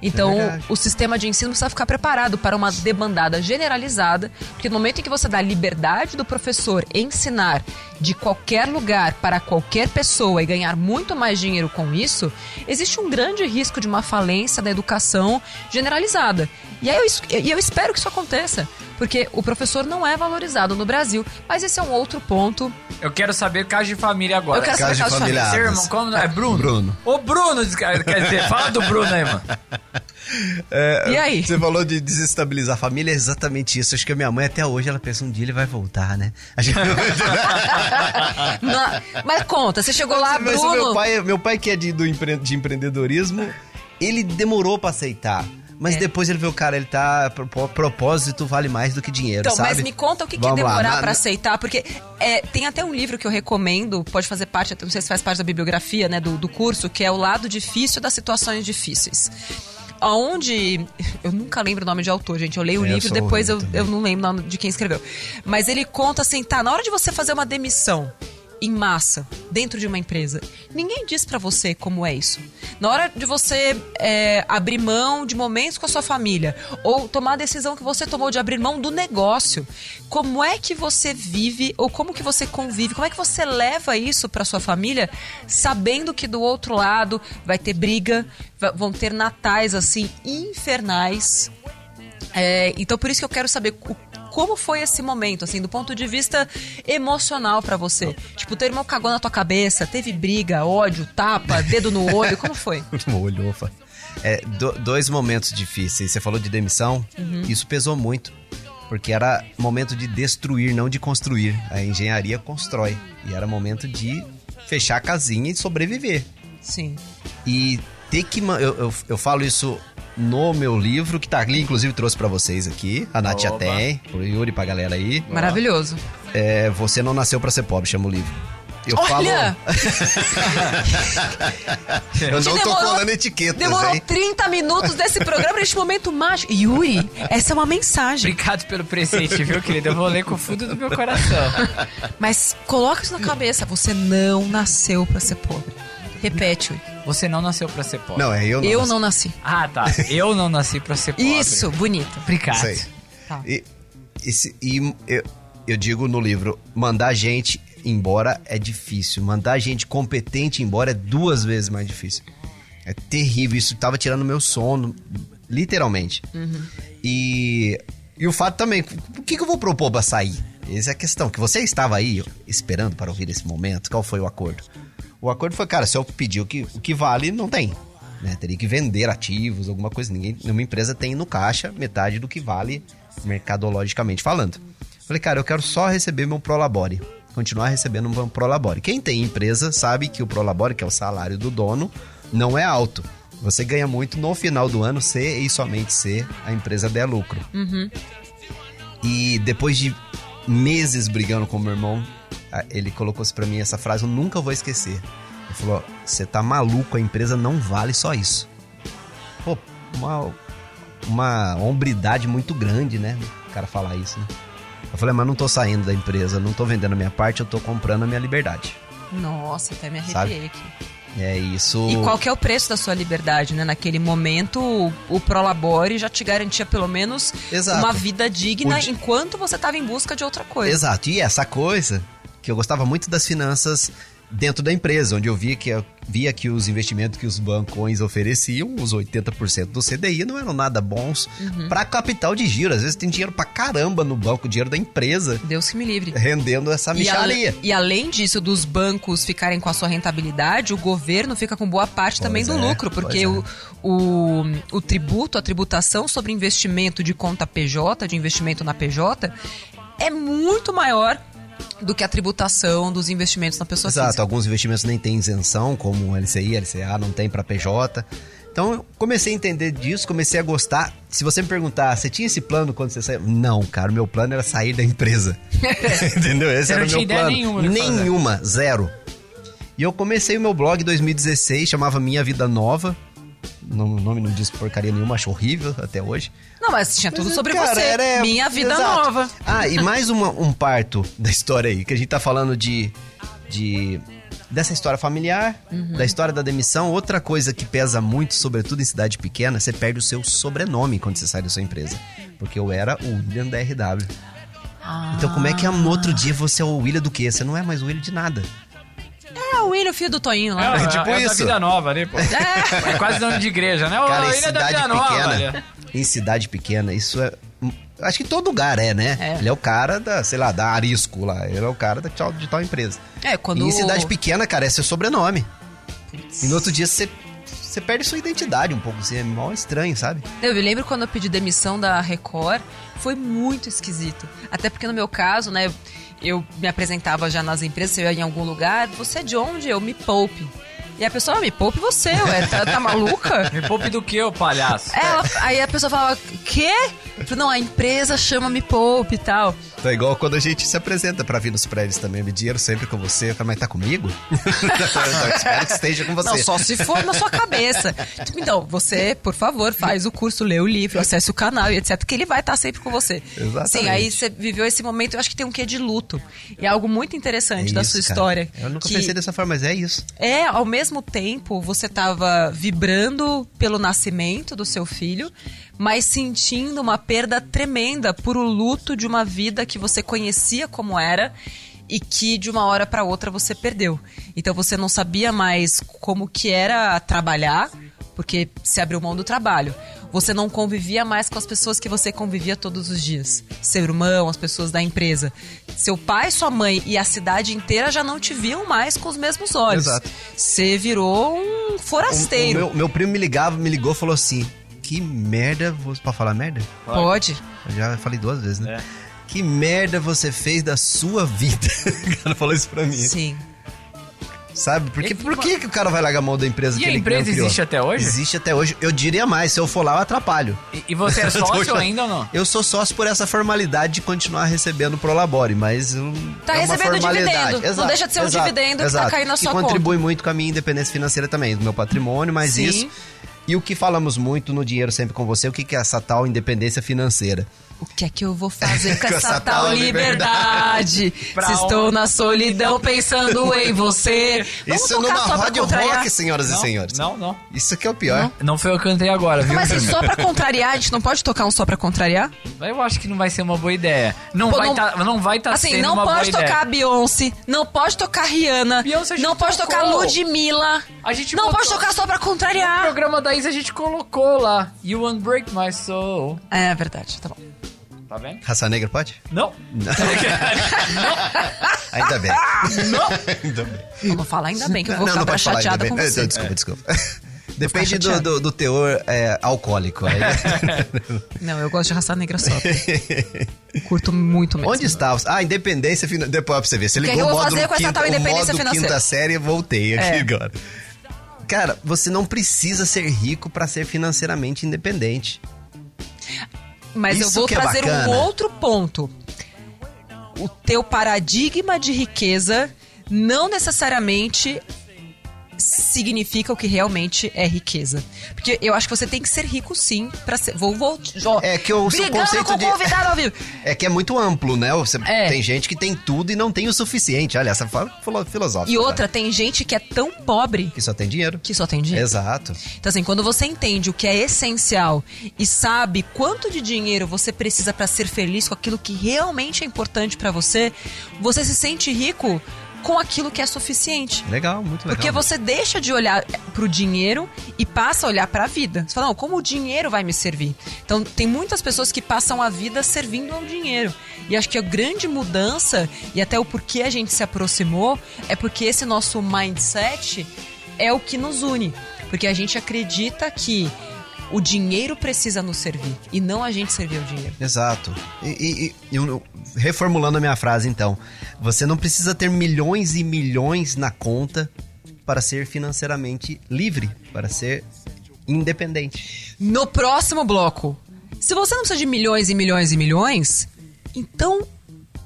Então, É o sistema de ensino precisa ficar preparado para uma demandada generalizada, porque no momento em que você dá liberdade do professor ensinar de qualquer lugar para qualquer pessoa e ganhar muito mais dinheiro com isso, existe um grande risco de uma falência da educação generalizada. E aí eu, e eu espero que isso aconteça, porque o professor não é valorizado no Brasil, mas esse é um outro ponto. Eu quero saber caso de família agora. Eu quero Caso de saber caso de família. família. Seu irmão, como é Bruno? Bruno. Ô, Bruno, quer dizer, fala do Bruno aí, mano. [LAUGHS] É, E aí? Você falou de desestabilizar a família, é exatamente isso. Acho que a minha mãe até hoje, ela pensa um dia ele vai voltar, né? A gente... [LAUGHS] Mas conta, você chegou lá, Mas o Bruno. meu pai, meu pai que é de, do empre- de empreendedorismo, ele demorou pra aceitar. Mas É. depois ele viu, cara, ele tá. pro- Propósito vale mais do que dinheiro, Então, sabe? mas me conta o que, é Vamos demorar pra aceitar, porque é, tem até um livro que eu recomendo, pode fazer parte, não sei se faz parte da bibliografia, né, do, do curso, que é O Lado Difícil das Situações Difíceis. Onde. [LAUGHS] Eu nunca lembro o nome de autor, gente. Eu leio o É, eu livro depois eu, também. eu não lembro o nome de quem escreveu. Mas ele conta assim, tá, na hora de você fazer uma demissão em massa dentro de uma empresa, ninguém diz pra você como é isso. Na hora de você é, abrir mão de momentos com a sua família ou tomar a decisão que você tomou de abrir mão do negócio, como é que você vive ou como que você convive? Como é que você leva isso pra sua família, sabendo que do outro lado vai ter briga, vão ter natais assim infernais? É, então por isso que eu quero saber o- como foi esse momento, assim, do ponto de vista emocional pra você. Tipo, teu irmão cagou na tua cabeça, teve briga, ódio, tapa, dedo no olho, como foi? [LAUGHS] No olho, ofa. É, do- dois momentos difíceis. Você falou de demissão, Uhum. isso pesou muito. Porque era momento de destruir, não de construir. A engenharia constrói. E era momento de fechar a casinha e sobreviver. Sim. E ter que. Eu, eu, eu falo isso no meu livro, que tá ali, inclusive trouxe pra vocês aqui. A Nath já tem, pro Yuri, pra galera aí. Maravilhoso. É, Você não nasceu pra ser pobre, chama o livro. Eu Olha! falo. [LAUGHS] Eu não tô Demorou- colando etiquetas, Demorou hein? 30 minutos desse programa neste momento mágico. Yuri, essa é uma mensagem. Obrigado pelo presente, viu, querido? Eu vou ler com o fundo do meu coração. Mas coloca isso na cabeça. Você não nasceu pra ser pobre. Repete, Yuri. Você não nasceu pra ser pobre. Não, é eu não. Eu nasci. não nasci. Ah, tá. Eu não nasci pra ser pobre. Isso, bonito. Obrigado. Isso aí. Tá. E, esse- e eu, eu digo no livro, mandar gente embora é difícil. Mandar gente competente embora é duas vezes mais difícil. É terrível. Isso tava tirando meu sono, literalmente. E, e o fato também, o que, que eu vou propor pra sair? Essa é a questão. Que você estava aí esperando para ouvir esse momento. Qual foi o acordo? O acordo foi, cara, se eu pedir o que, o que vale, não tem. Né? Teria que vender ativos, alguma coisa. Ninguém, nenhuma empresa tem no caixa metade do que vale mercadologicamente falando. Falei, cara, eu quero só receber meu Prolabore. Continuar recebendo meu Prolabore. Quem tem empresa sabe que o Prolabore, que é o salário do dono, não é alto. Você ganha muito no final do ano se e somente se a empresa der lucro. E depois de meses brigando com meu irmão, ele colocou pra mim, essa frase eu nunca vou esquecer. Ele falou: Você tá maluco, a empresa não vale só isso. Pô, uma, uma hombridade muito grande, né? O cara falar isso, né? Eu falei, mas não tô saindo da empresa, não tô vendendo a minha parte, eu tô comprando a minha liberdade. Nossa, até me Sabe? arrepiei aqui. É isso. E qual que é o preço da sua liberdade, né? Naquele momento, o, o Prolabore já te garantia pelo menos Exato. uma vida digna di- enquanto você estava em busca de outra coisa. Exato. E essa coisa que eu gostava muito das finanças dentro da empresa, onde eu via que, via que os investimentos que os bancões ofereciam, os 80% do CDI, não eram nada bons para capital de giro. Às vezes tem dinheiro pra caramba no banco, dinheiro da empresa, Deus que me livre. rendendo essa E, micharia. e além disso, dos bancos ficarem com a sua rentabilidade, o governo fica com boa parte também do é, lucro, porque pois o, o, o tributo, a tributação sobre investimento de conta PJ, de investimento na PJ, é muito maior do que a tributação dos investimentos na pessoa Exato, física. alguns investimentos nem têm isenção, como LCI, LCA, não tem para PJ. Então eu comecei a entender disso, comecei a gostar. Se você me perguntar, você tinha esse plano quando você saiu? Não, cara, meu plano era sair da empresa. [LAUGHS] Entendeu? Esse era o meu ideia plano. nenhuma nenhuma, zero. E eu comecei o meu blog em 2016, chamava Minha Vida Nova. O nome não diz porcaria nenhuma, acho horrível até hoje. Não, mas tinha tudo Mas, sobre cara, você. era- Minha vida exato. nova. Ah, e mais uma- um parto da história aí, que a gente tá falando de. de dessa história familiar, Uhum. da história da demissão. Outra coisa que pesa muito, sobretudo em cidade pequena, você perde o seu sobrenome quando você sai da sua empresa. Porque eu era o William da RW. Então como é que no outro dia você é o William do quê? Você não é mais o William de nada. É o William, filho do Toinho lá. É, tipo é da isso. vida nova ali, pô. É quase nome de igreja, né? Ô, Cara, em ele é da cidade vida nova, pequena. olha. em cidade pequena, isso é. Acho que todo lugar é, né? É. Ele é o cara da, sei lá, da Arisco lá. Ele é o cara da, tal- de tal empresa. É, quando... E em cidade pequena, cara, é seu sobrenome. E no outro dia você, você perde sua identidade um pouco. Assim, é mó estranho, sabe? Eu me lembro quando eu pedi demissão da Record, foi muito esquisito. Até porque no meu caso, né, eu me apresentava já nas empresas, se eu ia em algum lugar, você é de onde? Eu me poupe. E a pessoa, "Ah, me poupe você, ué, tá, tá maluca? [LAUGHS] Me poupe do que, ô palhaço? Ela, aí a pessoa falava, quê? Eu falei, não, a empresa chama Me Poupe e tal. Tá igual quando a gente se apresenta pra vir nos prédios também. Me dinheiro sempre com você. Eu falo, mas tá comigo? [LAUGHS] eu espero que esteja com você. Não, só se for na sua cabeça. Tipo, então, você, por favor, faz o curso, lê o livro, acesse o canal e etc, que ele vai estar sempre com você. Exatamente. Sim, aí você viveu esse momento, eu acho que tem um quê de luto. E é algo muito interessante É da isso, sua cara. história. Eu nunca que pensei dessa forma, mas é isso. É, ao mesmo tempo, você estava vibrando pelo nascimento do seu filho, mas sentindo uma perda tremenda por o luto de uma vida que você conhecia como era e que de uma hora para outra você perdeu. Então você não sabia mais como que era trabalhar, porque se abriu mão do trabalho. Você não convivia mais com as pessoas que você convivia todos os dias. Seu irmão, as pessoas da empresa. Seu pai, sua mãe e a cidade inteira já não te viam mais com os mesmos olhos. Exato. Você virou um O, o forasteiro. meu, meu primo me ligava, me ligou e falou assim: Que merda. Você pode falar merda? Pode. Eu já falei duas vezes, né? É. Que merda você fez da sua vida? [LAUGHS] o cara falou isso pra mim. Sim. Sabe? Porque, por que, que o cara vai largar a mão da empresa E que a ele empresa criou? existe até hoje? Existe até hoje. Eu diria mais, se eu for lá, eu atrapalho. E, e você é [LAUGHS] sócio ainda ou não? Eu sou sócio por essa formalidade de continuar recebendo Prolabore, mas eu- Tá é uma recebendo formalidade. dividendo. Não deixa de ser um dividendo que tá caindo na sua E contribui muito com a minha independência financeira também, do meu patrimônio, mas Sim. isso. E o que falamos muito no Dinheiro Sempre com Você, o que que é essa tal independência financeira? O que é que eu vou fazer com [LAUGHS] Com essa essa tal tal liberdade? [LAUGHS] Se estou na solidão pensando em você. Vamos isso numa contrariar. rock, senhoras Não, e senhores. não, não. Isso que é o pior. Não foi eu que cantei agora, viu? Mas assim, só pra contrariar, a gente não pode tocar um só pra contrariar? Eu acho que não vai ser uma boa ideia. Não Pô, vai não- tá, não vai tá assim, sendo não uma boa pode ideia. tocar Beyoncé, não pode tocar Rihanna, Beyoncé não pode tocou. tocar Ludmilla, A gente não botou- pode tocar só pra O contrariar. programa da Isa a gente colocou lá. You won't break my soul. É verdade, tá bom. Tá vendo? Raça Negra pode? Não. Não. [LAUGHS] Ainda bem. Ainda bem. Vamos falar ainda bem que eu vou não, ficar não pode falar ainda chateada bem. com Eh, você. Desculpa, desculpa. Depende do, do, do teor é, alcoólico. Aí- [LAUGHS] Não, eu gosto de raça negra só. Curto muito mesmo. Onde está? Ah, independência financeira. Depois pra você ver. Você que ligou que eu o vou módulo, fazer com essa quinta, tal o independência módulo financeira? quinta série e voltei aqui É. agora. Cara, você não precisa ser rico pra ser financeiramente independente. Mas eu Isso vou que é trazer um bacana. outro ponto. O teu paradigma de riqueza não necessariamente significa o que realmente é riqueza. Porque eu acho que você tem que ser rico sim pra ser. Vou, vou ó, É que o seu conceito de- convidado ao vivo. [LAUGHS] É que é muito amplo, né? Você, É. Tem gente que tem tudo e não tem o suficiente. Olha, essa filo- filosófica. E outra, né? tem gente que é tão pobre Que só tem dinheiro. que só tem dinheiro. Exato. Então, assim, quando você entende o que é essencial e sabe quanto de dinheiro você precisa pra ser feliz com aquilo que realmente é importante pra você, você se sente rico com aquilo que é suficiente. Legal, muito legal. Porque você deixa de olhar pro dinheiro e passa a olhar pra vida. Você fala, não, como o dinheiro vai me servir? Então, tem muitas pessoas que passam a vida servindo ao dinheiro. E acho que a grande mudança, e até o porquê a gente se aproximou, é porque esse nosso mindset é o que nos une. Porque a gente acredita que O dinheiro precisa nos servir e não a gente servir o dinheiro. Exato. E, e- e eu- reformulando a minha frase, então, você não precisa ter milhões e milhões na conta para ser financeiramente livre, para ser independente. No próximo bloco, se você não precisa de milhões e milhões e milhões, então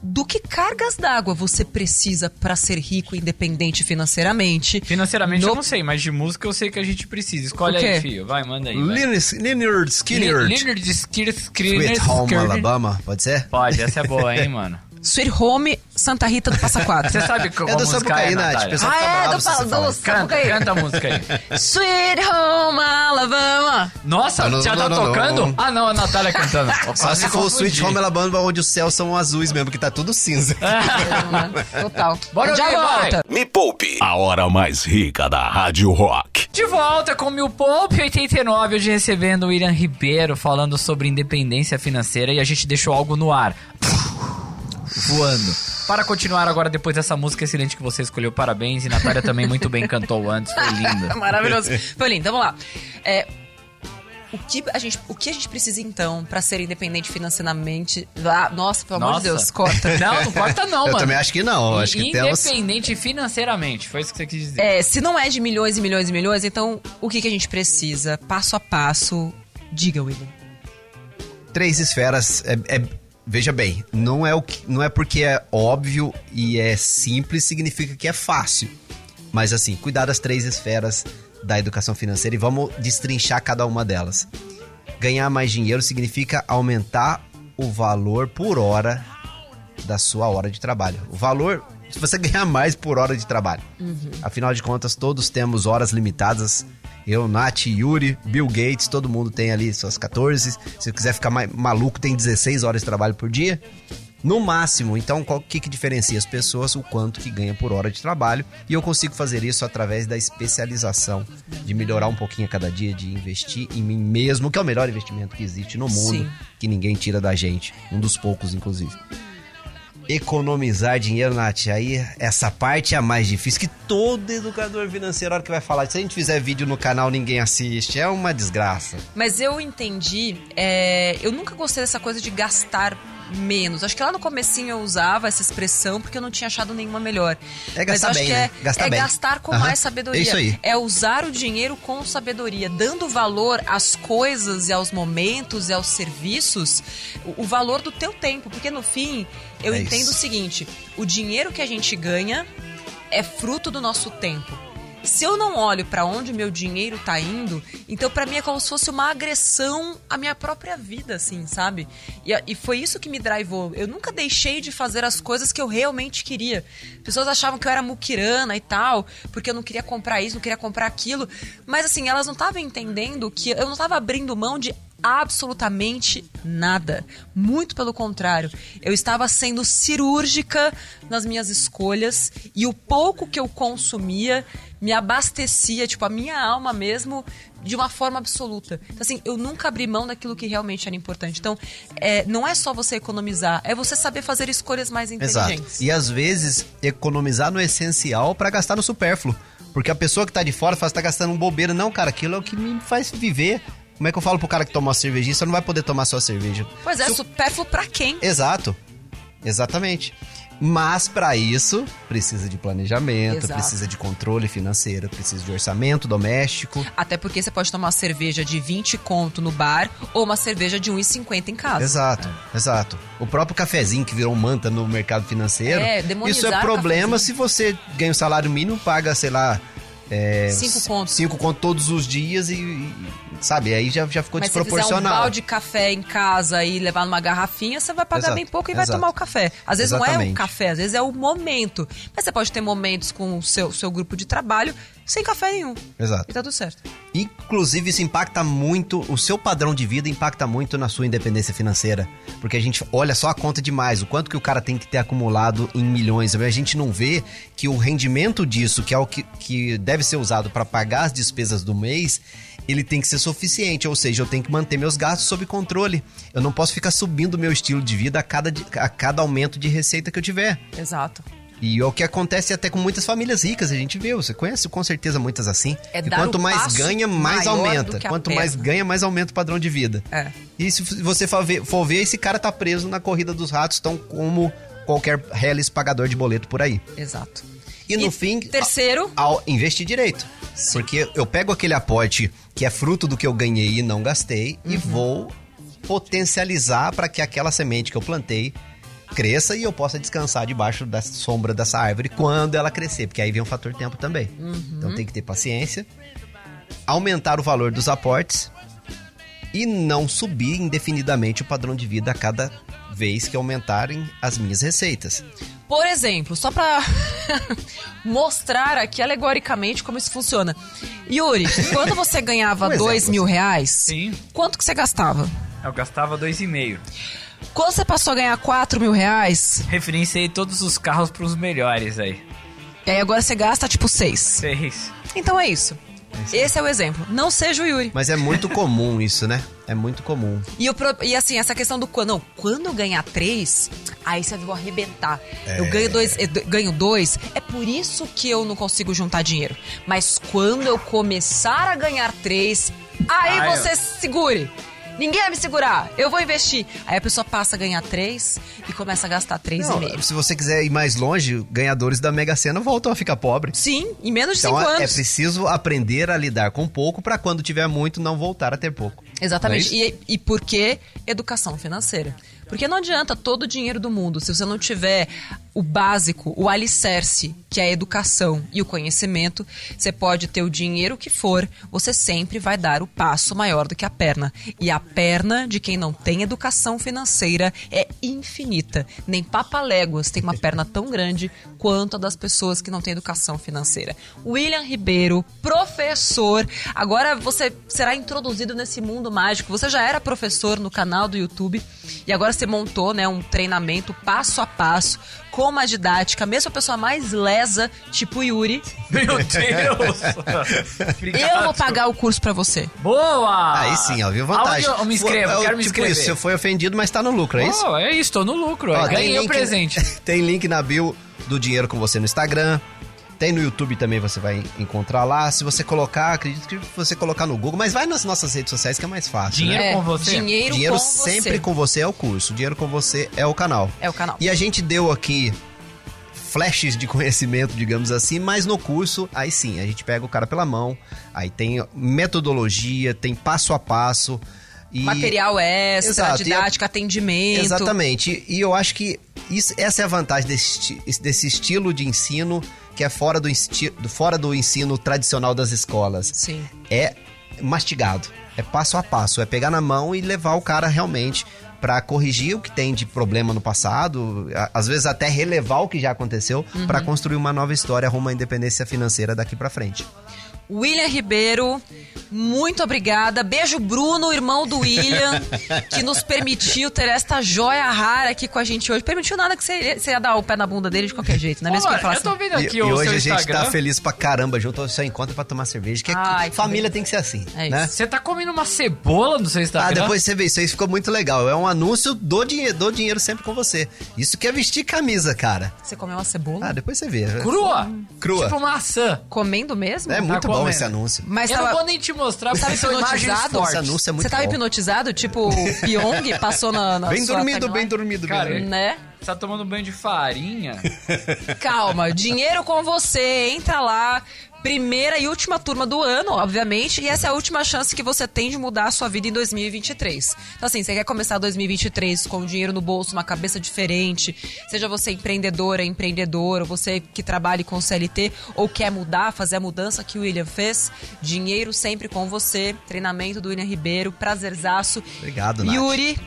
do que cargas d'água você precisa para ser rico e independente financeiramente? Financeiramente No- eu não sei, mas de música eu sei que a gente precisa. Escolhe aí, filho. Vai, manda aí. Leonard Skinner. Leonard Skinner. Sweet Home Alabama, pode ser? Pode, essa é boa, hein, [LAUGHS] mano. Sweet Home Santa Rita do Passa Quatro. Você sabe qual É do música é, Sapucaí, Nath. Ah, fica é, bravo do falar. Doce. Canta, canta a música aí. Sweet Home Alabama. Nossa, Não, não, já tá não, não, tocando? não. Ah, não, a Natália cantando. [LAUGHS] Só se for o. Sweet Home Alabama, onde os céus são azuis mesmo, que tá tudo cinza. [LAUGHS] Total. Bora vai. volta. Me Poupe, a hora mais rica da Rádio Rock. De volta com o Mil Poupe 89, hoje recebendo o William Ribeiro falando sobre independência financeira e a gente deixou algo no ar. Voando. Para continuar agora, depois dessa música excelente que você escolheu, parabéns. E Natália também muito bem cantou antes, foi linda. [LAUGHS] Maravilhoso. Foi lindo, vamos lá. É, o, que a gente, o que a gente precisa então pra ser independente financeiramente? Ah, nossa, pelo amor de Deus, corta. [LAUGHS] Não, não corta não, Eu mano. também acho que não, acho que temos... Independente financeiramente, foi isso que você quis dizer. É, se não é de milhões e milhões e milhões, então o que, que a gente precisa? Passo a passo. Diga, William. Três esferas, é, é- veja bem, não é, o que, não é porque é óbvio e é simples, significa que é fácil. Mas assim, cuidar das três esferas da educação financeira e vamos destrinchar cada uma delas. Ganhar mais dinheiro significa aumentar o valor por hora da sua hora de trabalho. O valor, se você [LAUGHS] ganhar mais por hora de trabalho. Afinal de contas, todos temos horas limitadas. Eu, Nath, Yuri, Bill Gates, todo mundo tem ali suas 14. Se quiser ficar mais maluco, tem 16 horas de trabalho por dia. No máximo, então, o que, que diferencia as pessoas? O quanto que ganha por hora de trabalho. E eu consigo fazer isso através da especialização, de melhorar um pouquinho a cada dia, de investir em mim mesmo, que é o melhor investimento que existe no mundo, Sim. que ninguém tira da gente. Um dos poucos, inclusive economizar dinheiro, Nath, aí essa parte é a mais difícil que todo educador financeiro, hora que vai falar, se a gente fizer vídeo no canal, ninguém assiste, é uma desgraça. Mas eu entendi, é, eu nunca gostei dessa coisa de gastar menos. Acho que lá no comecinho eu usava essa expressão porque eu não tinha achado nenhuma melhor. É gastar Mas acho bem, que né? é, Gastar é bem. gastar com Aham. mais sabedoria. É isso aí. É usar o dinheiro com sabedoria, dando valor às coisas e aos momentos e aos serviços, o, o valor do teu tempo, porque no fim eu É entendo isso. o seguinte, o dinheiro que a gente ganha é fruto do nosso tempo. Se eu não olho pra onde meu dinheiro tá indo, então pra mim é como se fosse uma agressão à minha própria vida, assim, sabe? E, e foi isso que me drivou. Eu nunca deixei de fazer as coisas que eu realmente queria. Pessoas achavam que eu era muquirana e tal, porque eu não queria comprar isso, não queria comprar aquilo. Mas assim, elas não estavam entendendo que eu não estava abrindo mão de absolutamente nada. Muito pelo contrário. Eu estava sendo cirúrgica nas minhas escolhas e o pouco que eu consumia me abastecia, tipo, a minha alma mesmo, de uma forma absoluta. Então, assim, eu nunca abri mão daquilo que realmente era importante. Então, é, não é só você economizar, é você saber fazer escolhas mais Exato. inteligentes. E às vezes, economizar no essencial pra gastar no supérfluo. Porque a pessoa que tá de fora fala, você tá gastando um bobeira. Não, cara, aquilo é o que me faz viver. Como é que eu falo pro cara que toma uma cervejinha? Você não vai poder tomar sua cerveja. Pois é, o- supérfluo pra quem? Exato. Exatamente. Mas pra isso precisa de planejamento, Exato. precisa de controle financeiro, precisa de orçamento doméstico. Até porque você pode tomar uma cerveja de 20 conto no bar ou uma cerveja de 1,50 em casa. Exato, exato. O próprio cafezinho que virou manta no mercado financeiro. É, Isso é problema se você ganha um salário mínimo, paga, sei lá. É, Cinco contos. Cinco contos todos os dias e. e, Sabe, aí já, já ficou Mas se fizer um desproporcional. balde de café em casa e levar numa garrafinha, você vai pagar Exato, bem pouco e vai exato. tomar o café. Às vezes não é o Exatamente. café, às vezes é o momento. Mas você pode ter momentos com o seu, seu grupo de trabalho sem café nenhum. Exato. E tá tudo certo. Inclusive, isso impacta muito, o seu padrão de vida impacta muito na sua independência financeira. Porque a gente olha só a conta demais, o quanto que o cara tem que ter acumulado em milhões. A gente não vê que o rendimento disso, que é o que, que deve ser usado para pagar as despesas do mês, ele tem que ser suficiente. Ou seja, eu tenho que manter meus gastos sob controle. Eu não posso ficar subindo o meu estilo de vida a cada, a cada aumento de receita que eu tiver. Exato. E é o que acontece até com muitas famílias ricas, a gente vê, você conhece com certeza muitas assim. É e quanto mais ganha, mais aumenta. Quanto mais perna. ganha, mais aumenta o padrão de vida. É. E se você for ver, for ver, esse cara tá preso na corrida dos ratos, tão como qualquer reles pagador de boleto por aí. Exato. E no E fim, terceiro? ao investir direito. Porque eu pego aquele aporte que é fruto do que eu ganhei e não gastei e Uhum. vou potencializar para que aquela semente que eu plantei cresça e eu possa descansar debaixo da sombra dessa árvore quando ela crescer, porque aí vem um fator tempo também. Uhum. Então tem que ter paciência, aumentar o valor dos aportes e não subir indefinidamente o padrão de vida a cada vez que aumentarem as minhas receitas. Por exemplo, só pra [LAUGHS] mostrar aqui alegoricamente como isso funciona. Yuri, quando você ganhava [LAUGHS] Um exemplo, dois mil assim. reais, Sim. quanto que você gastava? Eu gastava dois e meio. Quando você passou a ganhar quatro mil reais, Referenciei todos os carros pros melhores aí. e aí agora você gasta tipo seis. Seis. Então é isso. Esse é o exemplo. Não seja o Yuri. Mas é muito comum isso, né? É muito comum. E, o pro- e assim, essa questão do quando. Não, quando eu ganhar três, aí você vou arrebentar. Eu ganho dois, eu d- ganho dois. É por isso que eu não consigo juntar dinheiro. Mas quando eu começar a ganhar três, aí eu- você segure. Ninguém vai me segurar. Eu vou investir. Aí a pessoa passa a ganhar três e começa a gastar três e meio. Não, se você quiser ir mais longe, ganhadores da Mega Sena voltam a ficar pobres. Sim, em menos de Então cinco é, é anos. preciso aprender a lidar com pouco para quando tiver muito não voltar a ter pouco. Exatamente. Não é e, e por que educação financeira? Porque não adianta todo o dinheiro do mundo se você não tiver o básico, o alicerce, que é a educação e o conhecimento. Você pode ter o dinheiro que for, você sempre vai dar o passo maior do que a perna. E a perna de quem não tem educação financeira é infinita. Nem papaléguas tem uma perna tão grande quanto a das pessoas que não têm educação financeira. William Ribeiro, professor. Agora você será introduzido nesse mundo mágico. Você já era professor no canal do YouTube e agora você montou, né, um treinamento passo a passo com uma didática, mesmo a pessoa mais lesa, tipo Yuri. Meu [LAUGHS] Deus! Eu vou pagar o curso pra você. Boa! Aí sim, ó, viu vantagem. Aonde eu me inscrevo, É o- quero me tipo inscrever. isso, você foi ofendido, mas tá no lucro, é isso? Oh, é isso, tô no lucro. Ó, Ganhei o presente. [LAUGHS] tem link na bio do Dinheiro com você no Instagram. Tem no YouTube também, você vai encontrar lá. Se você colocar, acredito que você colocar no Google, mas vai nas nossas redes sociais que é mais fácil. né? Dinheiro com você? Dinheiro, Dinheiro com sempre você. com você é o curso. Dinheiro com você é o canal. É o canal. E a gente deu aqui flashes de [LAUGHS] conhecimento, digamos assim, mas no curso, aí sim, a gente pega o cara pela mão, aí tem metodologia, tem passo a passo. E... Material extra, Exato, e didática, atendimento. Exatamente. E eu acho que isso- essa é a vantagem desse, desse estilo de ensino que é fora do, fora do ensino tradicional das escolas. Sim. É mastigado. É passo a passo. É pegar na mão e levar o cara realmente para corrigir o que tem de problema no passado, às vezes até relevar o que já aconteceu para construir uma nova história rumo à independência financeira daqui para frente. William Ribeiro, muito obrigada. Beijo, Bruno, irmão do William, que nos permitiu ter esta joia rara aqui com a gente hoje. Permitiu nada que você ia, você ia dar o pé na bunda dele de qualquer jeito, não é mesmo que Ô, ele fala eu tô assim? vendo E, aqui e o hoje seu a gente Instagram. tá feliz pra caramba junto, só encontra pra tomar cerveja, que é- Ai, que família tem que ser assim, É né? isso. Você tá comendo uma cebola no seu Ah, Instagram? depois você vê, isso aí ficou muito legal. É um anúncio do dinheiro, do dinheiro sempre com você. Isso que é vestir camisa, cara. Você comeu uma cebola? Ah, depois você vê. Crua? Crua. Tipo maçã. Comendo mesmo? É muito bom comendo. esse anúncio. Mas eu tava, não vou nem te mostrar, porque [LAUGHS] são hipnotizado? Esse anúncio é muito você tava bom. hipnotizado? Tipo o Pyong passou na, na Bem sua dormido, bem dormido, bem Cara, dormido. Né? Você tá tomando banho de farinha? Calma, dinheiro com você, entra lá. Primeira e última turma do ano, obviamente, e essa é a última chance que você tem de mudar a sua vida em 2023. Então, assim, você quer começar 2023 com dinheiro no bolso, uma cabeça diferente, seja você empreendedora, empreendedor, ou você que trabalhe com CLT, ou quer mudar, fazer a mudança que o William fez, dinheiro sempre com você, treinamento do William Ribeiro, prazerzaço. Obrigado, Nath. Yuri,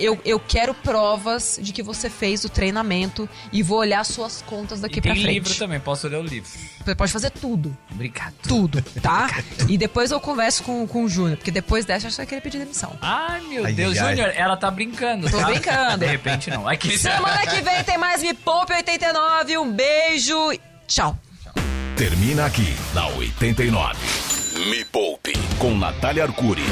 eu, eu quero provas de que você fez o treinamento e vou olhar suas contas daqui E pra tem frente. livro também, posso ler o livro. Você pode fazer tudo. Obrigado. Tudo, [LAUGHS] tá? e depois eu converso com, com o Júnior, porque depois dessa eu só querer pedir demissão. Ai, meu Ai, Deus. Júnior, ela tá brincando, Tô tá? brincando. De repente não. Aqui [LAUGHS] Semana que vem tem mais Me Poupe 89. Um beijo. Tchau. Termina aqui na 89. Me Poupe com Natália Arcuri.